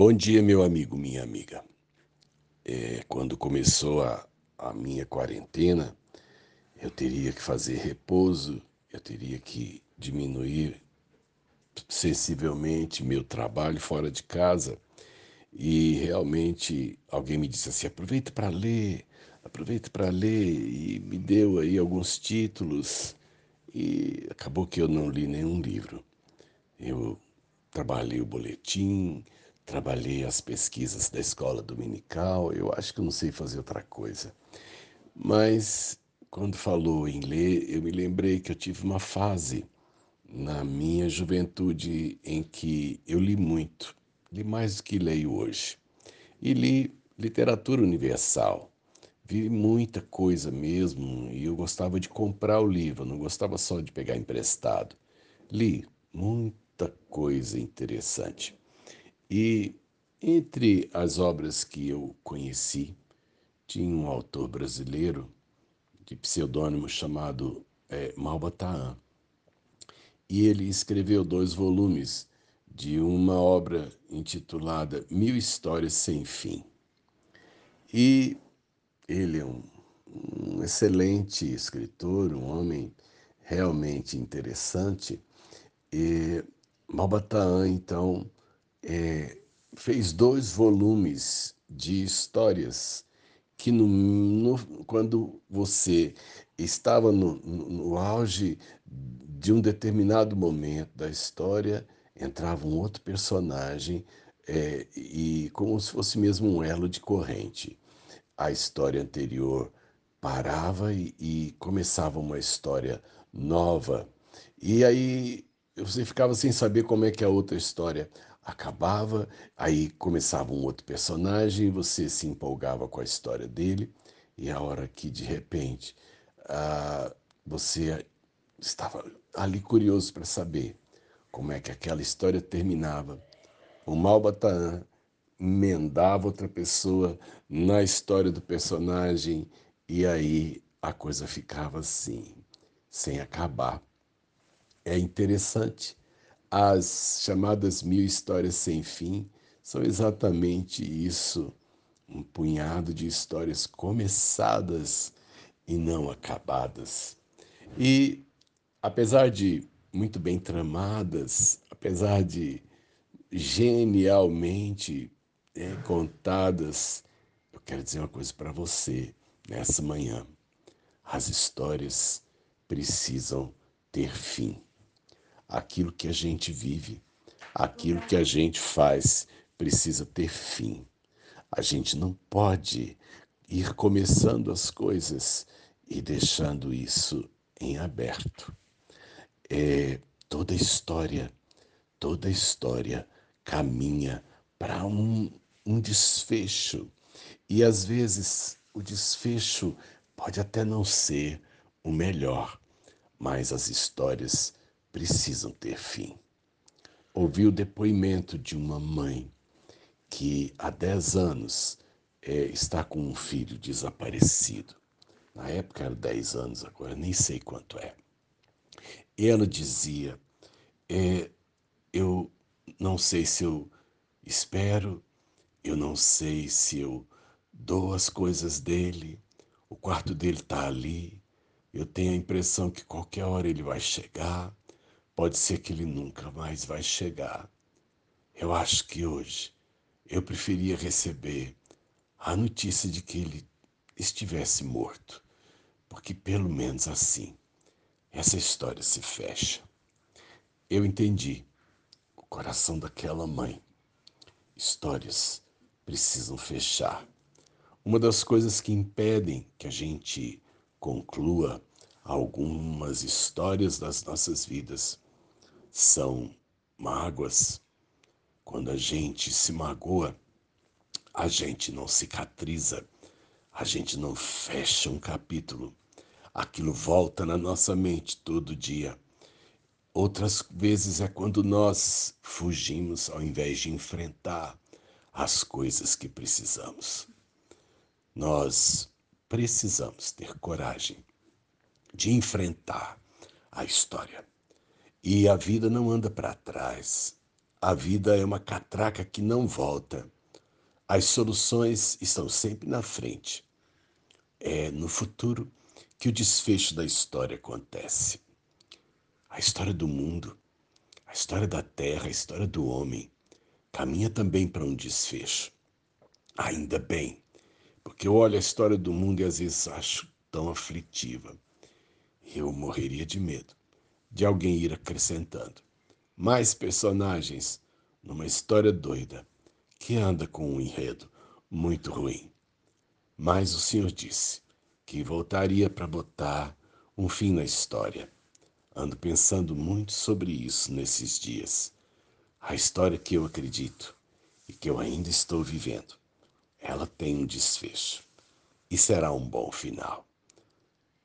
Bom dia, meu amigo, minha amiga. É, quando começou a, a minha quarentena, eu teria que fazer repouso, eu teria que diminuir sensivelmente meu trabalho fora de casa. E realmente alguém me disse assim: aproveita para ler, aproveita para ler, e me deu aí alguns títulos. E acabou que eu não li nenhum livro. Eu trabalhei o boletim, trabalhei as pesquisas da escola dominical, eu acho que eu não sei fazer outra coisa. Mas quando falou em ler, eu me lembrei que eu tive uma fase na minha juventude em que eu li muito, li mais do que leio hoje. E li literatura universal. Vi muita coisa mesmo e eu gostava de comprar o livro, não gostava só de pegar emprestado. Li muita coisa interessante. E entre as obras que eu conheci, tinha um autor brasileiro de pseudônimo chamado é, Malbataan. E ele escreveu dois volumes de uma obra intitulada Mil Histórias Sem Fim. E ele é um, um excelente escritor, um homem realmente interessante. E Malbataan, então, é, fez dois volumes de histórias que no, no, quando você estava no, no, auge de um determinado momento da história, entrava um outro personagem é, e como se fosse mesmo um elo de corrente. A história anterior parava e, e começava uma história nova. E aí você ficava sem saber como é que a outra história acabava, aí começava um outro personagem, você se empolgava com a história dele, e a hora que de repente ah, você estava ali curioso para saber como é que aquela história terminava, o Malbataan emendava outra pessoa na história do personagem, e aí a coisa ficava assim, sem acabar. É interessante as chamadas mil histórias sem fim são exatamente isso, um punhado de histórias começadas e não acabadas. E apesar de muito bem tramadas, apesar de genialmente é, contadas, eu quero dizer uma coisa para você nessa manhã. As histórias precisam ter fim aquilo que a gente vive, aquilo que a gente faz precisa ter fim. A gente não pode ir começando as coisas e deixando isso em aberto. É, toda história, toda história caminha para um, um desfecho. E às vezes o desfecho pode até não ser o melhor, mas as histórias precisam ter fim. Ouvi o depoimento de uma mãe que há 10 anos é, está com um filho desaparecido. Na época era 10 anos, agora nem sei quanto é. Ela dizia: é, Eu não sei se eu espero, eu não sei se eu dou as coisas dele, o quarto dele está ali, eu tenho a impressão que qualquer hora ele vai chegar. Pode ser que ele nunca mais vai chegar. Eu acho que hoje eu preferia receber a notícia de que ele estivesse morto, porque pelo menos assim essa história se fecha. Eu entendi o coração daquela mãe. Histórias precisam fechar. Uma das coisas que impedem que a gente conclua algumas histórias das nossas vidas são mágoas. Quando a gente se magoa, a gente não cicatriza, a gente não fecha um capítulo. Aquilo volta na nossa mente todo dia. Outras vezes é quando nós fugimos ao invés de enfrentar as coisas que precisamos. Nós precisamos ter coragem de enfrentar a história. E a vida não anda para trás, A vida é uma catraca que não volta. As soluções estão sempre na frente. É no futuro que o desfecho da história acontece. A história do mundo, a história da terra, a história do homem caminha também para um desfecho. Ainda bem, porque eu olho a história do mundo e às vezes acho tão aflitiva. Eu morreria de medo de alguém ir acrescentando mais personagens numa história doida que anda com um enredo muito ruim. Mas o Senhor disse que voltaria para botar um fim na história. Ando pensando muito sobre isso nesses dias. A história que eu acredito e que eu ainda estou vivendo, ela tem um desfecho e será um bom final.